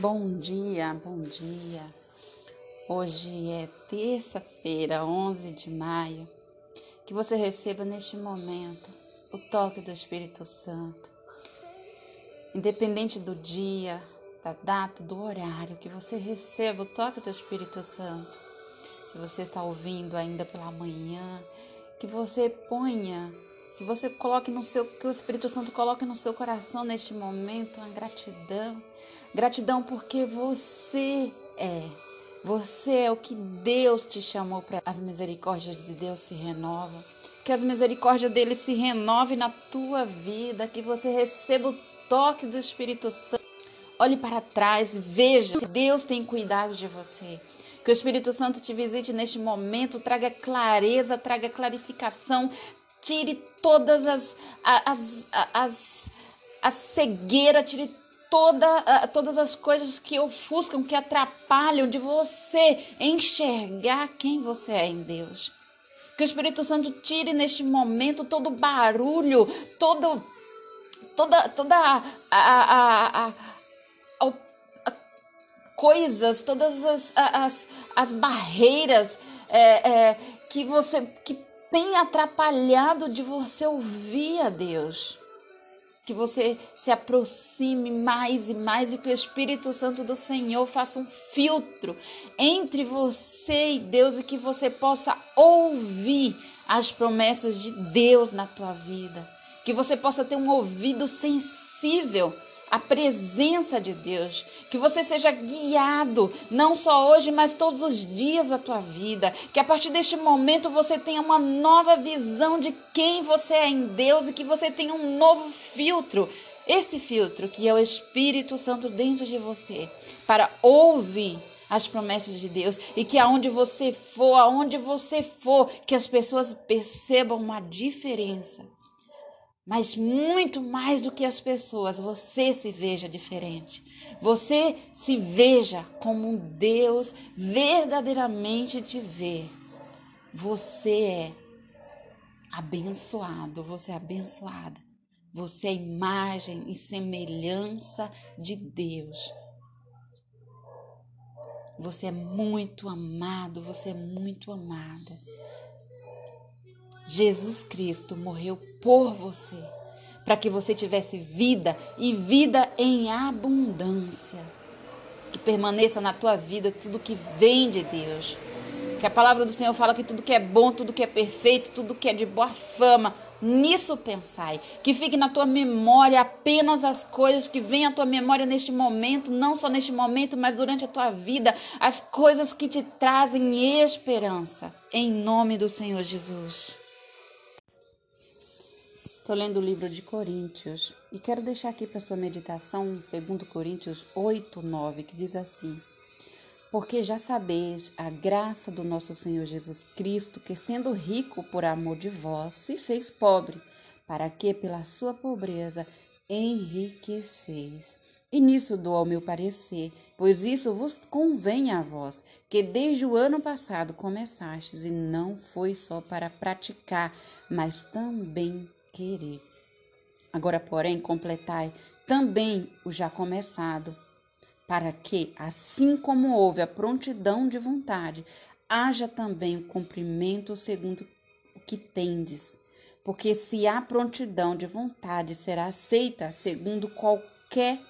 Bom dia, bom dia. Hoje é terça-feira, 11 de maio. Que você receba neste momento o toque do Espírito Santo. Independente do dia, da data, do horário, que você receba o toque do Espírito Santo. Se você está ouvindo ainda pela manhã, que você ponha se você coloque no seu, que o Espírito Santo coloque no seu coração neste momento a gratidão. Gratidão porque você é. Você é o que Deus te chamou para. As misericórdias de Deus se renovam. Que as misericórdias dele se renovem na tua vida. Que você receba o toque do Espírito Santo. Olhe para trás, veja. Deus tem cuidado de você. Que o Espírito Santo te visite neste momento, traga clareza, traga clarificação, tire todas as, as, as, as cegueira, tire toda, todas as coisas que ofuscam, que atrapalham de você enxergar quem você é em Deus. Que o Espírito Santo tire neste momento todo o barulho, todo, toda, toda a, a, a, a coisas, todas as, as, as barreiras é, é, que você que tem atrapalhado de você ouvir a Deus. Que você se aproxime mais e mais e que o Espírito Santo do Senhor faça um filtro entre você e Deus e que você possa ouvir as promessas de Deus na tua vida. Que você possa ter um ouvido sensível a presença de Deus, que você seja guiado, não só hoje, mas todos os dias da tua vida, que a partir deste momento você tenha uma nova visão de quem você é em Deus e que você tenha um novo filtro, esse filtro que é o Espírito Santo dentro de você, para ouvir as promessas de Deus e que aonde você for, aonde você for, que as pessoas percebam uma diferença mas muito mais do que as pessoas, você se veja diferente. Você se veja como Deus verdadeiramente te vê. Você é abençoado, você é abençoada. Você é imagem e semelhança de Deus. Você é muito amado, você é muito amada. Jesus Cristo morreu por você, para que você tivesse vida e vida em abundância. Que permaneça na tua vida tudo que vem de Deus. Que a palavra do Senhor fala que tudo que é bom, tudo que é perfeito, tudo que é de boa fama, nisso pensai. Que fique na tua memória apenas as coisas que vêm à tua memória neste momento, não só neste momento, mas durante a tua vida, as coisas que te trazem esperança. Em nome do Senhor Jesus. Estou lendo o livro de Coríntios e quero deixar aqui para sua meditação 2 Coríntios 8, 9, que diz assim: Porque já sabeis a graça do nosso Senhor Jesus Cristo, que sendo rico por amor de vós, se fez pobre, para que pela sua pobreza enriqueceis. E nisso dou ao meu parecer, pois isso vos convém a vós, que desde o ano passado começastes, e não foi só para praticar, mas também querer. Agora, porém, completai também o já começado, para que, assim como houve a prontidão de vontade, haja também o cumprimento segundo o que tendes. Porque se há prontidão de vontade, será aceita segundo qualquer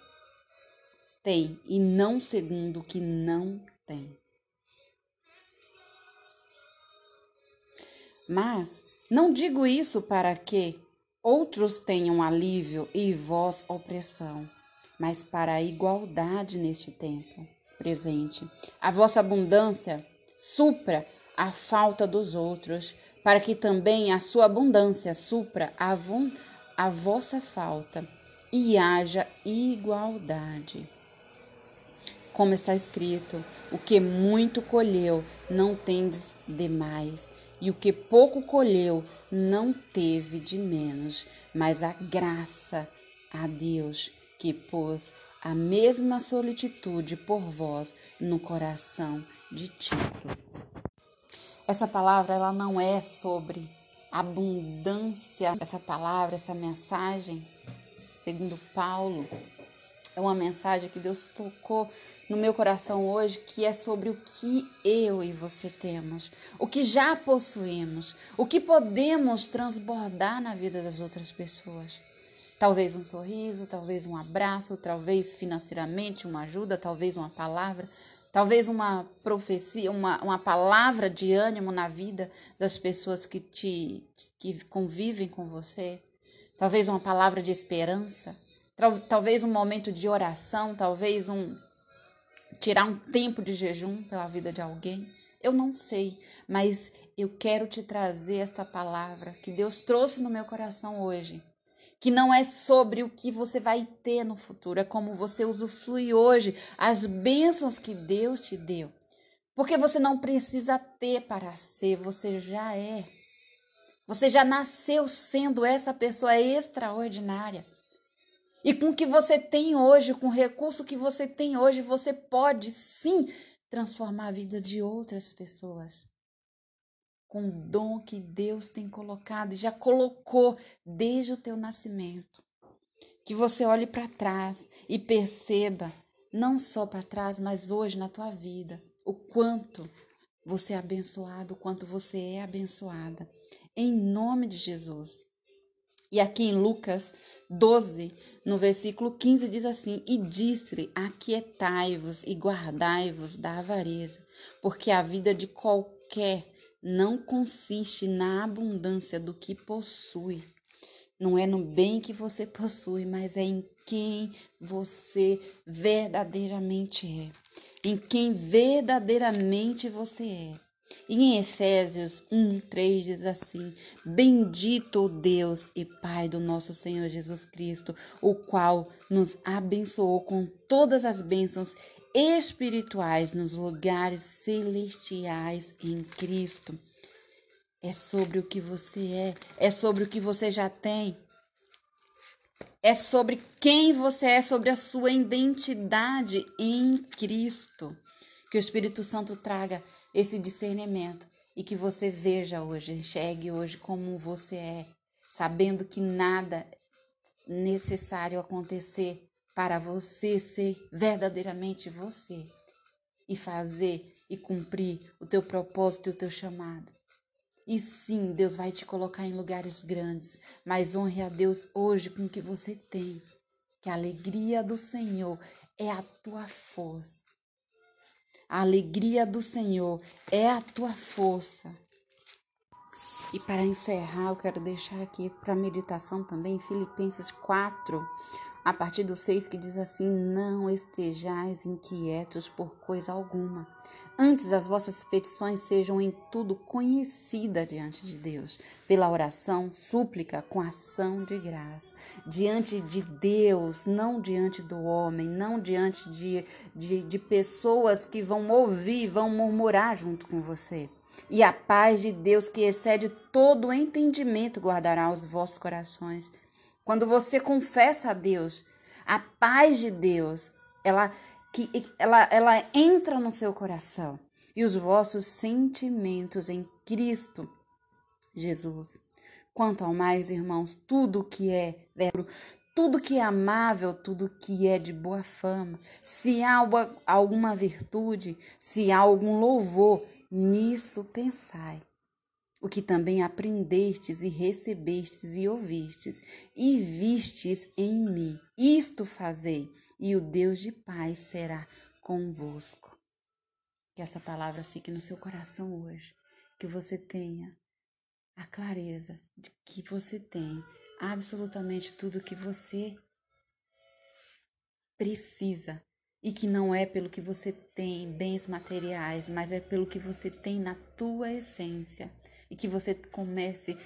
tem, e não segundo o que não tem. Mas não digo isso para que outros tenham alívio e vós opressão, mas para a igualdade neste tempo presente. A vossa abundância supra a falta dos outros, para que também a sua abundância supra a, a vossa falta e haja igualdade. Como está escrito: o que muito colheu, não tendes demais e o que pouco colheu não teve de menos, mas a graça a Deus que pôs a mesma solicitude por vós no coração de Tito. Essa palavra ela não é sobre abundância, essa palavra, essa mensagem, segundo Paulo, é uma mensagem que Deus tocou no meu coração hoje, que é sobre o que eu e você temos, o que já possuímos, o que podemos transbordar na vida das outras pessoas. Talvez um sorriso, talvez um abraço, talvez financeiramente uma ajuda, talvez uma palavra, talvez uma profecia, uma, uma palavra de ânimo na vida das pessoas que te que convivem com você, talvez uma palavra de esperança talvez um momento de oração, talvez um tirar um tempo de jejum pela vida de alguém. Eu não sei, mas eu quero te trazer esta palavra que Deus trouxe no meu coração hoje. Que não é sobre o que você vai ter no futuro, é como você usufrui hoje as bênçãos que Deus te deu. Porque você não precisa ter para ser, você já é. Você já nasceu sendo essa pessoa extraordinária. E com o que você tem hoje, com o recurso que você tem hoje, você pode sim transformar a vida de outras pessoas. Com o dom que Deus tem colocado e já colocou desde o teu nascimento. Que você olhe para trás e perceba, não só para trás, mas hoje na tua vida, o quanto você é abençoado, o quanto você é abençoada. Em nome de Jesus. E aqui em Lucas 12, no versículo 15, diz assim: E disse-lhe: Aquietai-vos e guardai-vos da avareza, porque a vida de qualquer não consiste na abundância do que possui. Não é no bem que você possui, mas é em quem você verdadeiramente é. Em quem verdadeiramente você é. E em Efésios 1, 3 diz assim: Bendito o Deus e Pai do nosso Senhor Jesus Cristo, o qual nos abençoou com todas as bênçãos espirituais nos lugares celestiais em Cristo. É sobre o que você é, é sobre o que você já tem. É sobre quem você é, sobre a sua identidade em Cristo. Que o Espírito Santo traga esse discernimento e que você veja hoje, enxergue hoje como você é, sabendo que nada necessário acontecer para você ser verdadeiramente você e fazer e cumprir o teu propósito e o teu chamado. E sim, Deus vai te colocar em lugares grandes, mas honre a Deus hoje com o que você tem. Que a alegria do Senhor é a tua força. A alegria do Senhor é a tua força. E para encerrar, eu quero deixar aqui para meditação também Filipenses 4, a partir do 6, que diz assim: Não estejais inquietos por coisa alguma. Antes as vossas petições sejam em tudo conhecidas diante de Deus, pela oração, súplica, com ação de graça. Diante de Deus, não diante do homem, não diante de, de, de pessoas que vão ouvir, vão murmurar junto com você. E a paz de Deus, que excede todo entendimento, guardará os vossos corações quando você confessa a Deus, a paz de Deus, ela que ela, ela entra no seu coração e os vossos sentimentos em Cristo Jesus. Quanto ao mais, irmãos, tudo que é verbo, tudo que é amável, tudo que é de boa fama, se há alguma virtude, se há algum louvor, nisso pensai o que também aprendestes e recebestes e ouvistes e vistes em mim. Isto fazei, e o Deus de paz será convosco. Que essa palavra fique no seu coração hoje, que você tenha a clareza de que você tem absolutamente tudo que você precisa e que não é pelo que você tem bens materiais, mas é pelo que você tem na tua essência e que você comece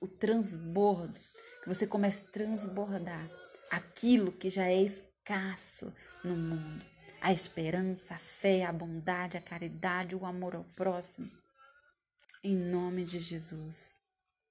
o transbordo, que você comece a transbordar aquilo que já é escasso no mundo. A esperança, a fé, a bondade, a caridade, o amor ao próximo. Em nome de Jesus.